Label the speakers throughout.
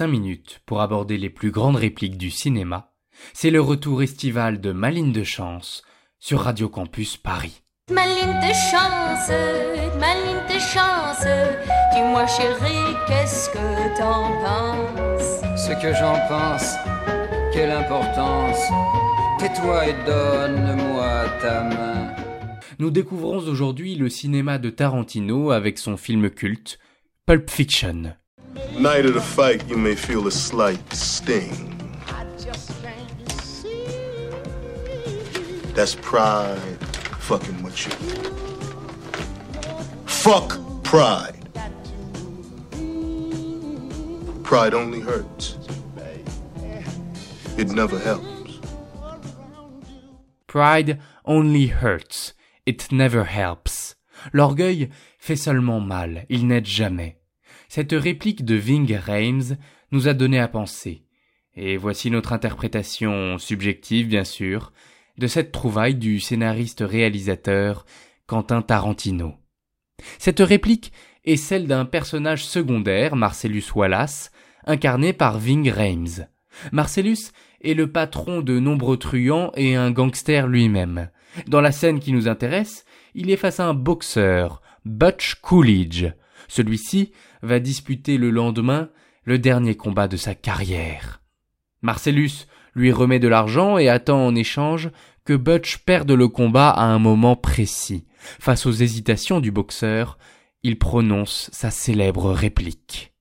Speaker 1: 5 minutes pour aborder les plus grandes répliques du cinéma. C'est le retour estival de Maline de Chance sur Radio Campus Paris.
Speaker 2: Maline de chance, maline de chance, dis-moi chérie, qu'est-ce que t'en penses?
Speaker 3: Ce que j'en pense, quelle importance, tais-toi et donne-moi ta main.
Speaker 1: Nous découvrons aujourd'hui le cinéma de Tarantino avec son film culte, Pulp Fiction.
Speaker 4: Night of the fight, you may feel a slight sting. That's pride fucking with you. Fuck pride. Pride only hurts. It never helps.
Speaker 1: Pride only hurts. It never helps. L'orgueil fait seulement mal, il n'aide jamais. Cette réplique de Ving Rhames nous a donné à penser. Et voici notre interprétation subjective, bien sûr, de cette trouvaille du scénariste-réalisateur Quentin Tarantino. Cette réplique est celle d'un personnage secondaire, Marcellus Wallace, incarné par Ving Rhames. Marcellus est le patron de nombreux truands et un gangster lui-même. Dans la scène qui nous intéresse, il est face à un boxeur, Butch Coolidge. Celui-ci va disputer le lendemain le dernier combat de sa carrière. Marcellus lui remet de l'argent et attend en échange que Butch perde le combat à un moment précis. Face aux hésitations du boxeur, il prononce sa célèbre réplique.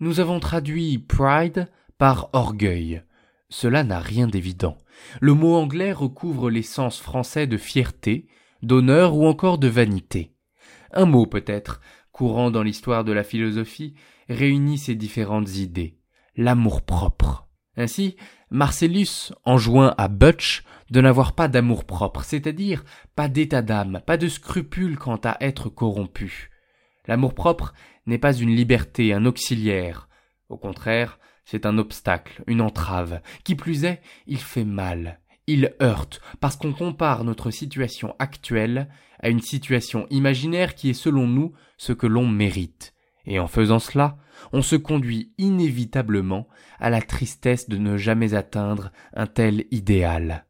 Speaker 1: Nous avons traduit pride par orgueil. Cela n'a rien d'évident. Le mot anglais recouvre l'essence français de fierté, d'honneur ou encore de vanité. Un mot peut-être, courant dans l'histoire de la philosophie, réunit ces différentes idées. L'amour-propre. Ainsi, Marcellus enjoint à Butch de n'avoir pas d'amour-propre, c'est-à-dire pas d'état d'âme, pas de scrupule quant à être corrompu. L'amour-propre n'est pas une liberté, un auxiliaire. Au contraire, c'est un obstacle, une entrave. Qui plus est, il fait mal, il heurte, parce qu'on compare notre situation actuelle à une situation imaginaire qui est selon nous ce que l'on mérite. Et en faisant cela, on se conduit inévitablement à la tristesse de ne jamais atteindre un tel idéal.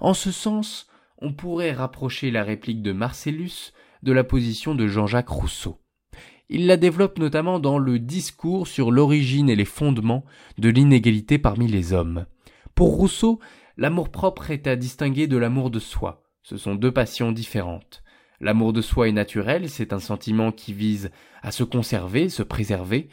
Speaker 1: En ce sens, on pourrait rapprocher la réplique de Marcellus de la position de Jean-Jacques Rousseau. Il la développe notamment dans le discours sur l'origine et les fondements de l'inégalité parmi les hommes. Pour Rousseau, l'amour-propre est à distinguer de l'amour de soi. Ce sont deux passions différentes. L'amour de soi est naturel, c'est un sentiment qui vise à se conserver, se préserver.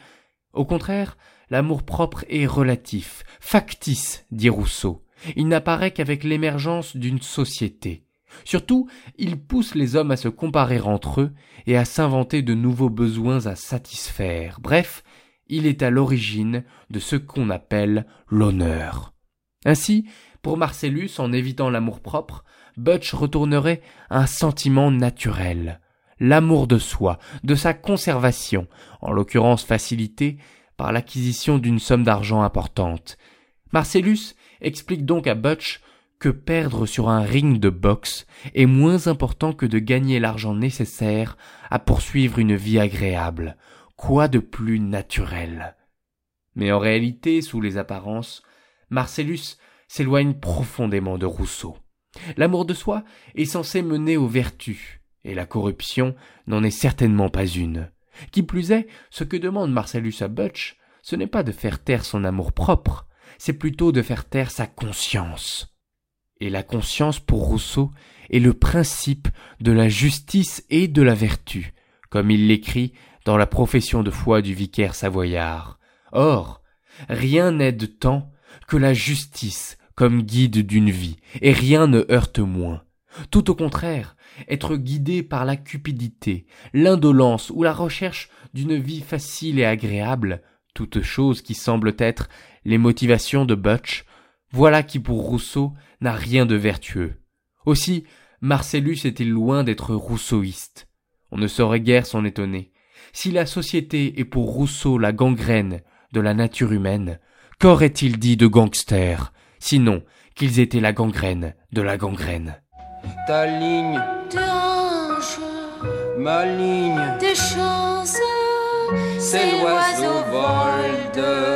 Speaker 1: Au contraire, l'amour-propre est relatif, factice, dit Rousseau. Il n'apparaît qu'avec l'émergence d'une société. Surtout, il pousse les hommes à se comparer entre eux et à s'inventer de nouveaux besoins à satisfaire. Bref, il est à l'origine de ce qu'on appelle l'honneur. Ainsi, pour Marcellus, en évitant l'amour-propre, Butch retournerait un sentiment naturel, l'amour de soi, de sa conservation, en l'occurrence facilité par l'acquisition d'une somme d'argent importante. Marcellus explique donc à Butch que perdre sur un ring de boxe est moins important que de gagner l'argent nécessaire à poursuivre une vie agréable. Quoi de plus naturel? Mais en réalité, sous les apparences, Marcellus s'éloigne profondément de Rousseau. L'amour de soi est censé mener aux vertus, et la corruption n'en est certainement pas une. Qui plus est, ce que demande Marcellus à Butch, ce n'est pas de faire taire son amour propre, c'est plutôt de faire taire sa conscience. Et la conscience pour Rousseau est le principe de la justice et de la vertu, comme il l'écrit dans la profession de foi du vicaire savoyard. Or, rien n'aide tant que la justice comme guide d'une vie, et rien ne heurte moins. Tout au contraire, être guidé par la cupidité, l'indolence ou la recherche d'une vie facile et agréable, toutes choses qui semblent être les motivations de Butch, voilà qui pour Rousseau n'a rien de vertueux. Aussi, Marcellus est-il loin d'être rousseauiste. On ne saurait guère s'en étonner. Si la société est pour Rousseau la gangrène de la nature humaine, qu'aurait-il dit de gangster? Sinon qu'ils étaient la gangrène de la gangrène.
Speaker 3: Ta ligne,
Speaker 2: De hanches,
Speaker 3: ma ligne,
Speaker 2: de chance,
Speaker 3: c'est l'oiseau vol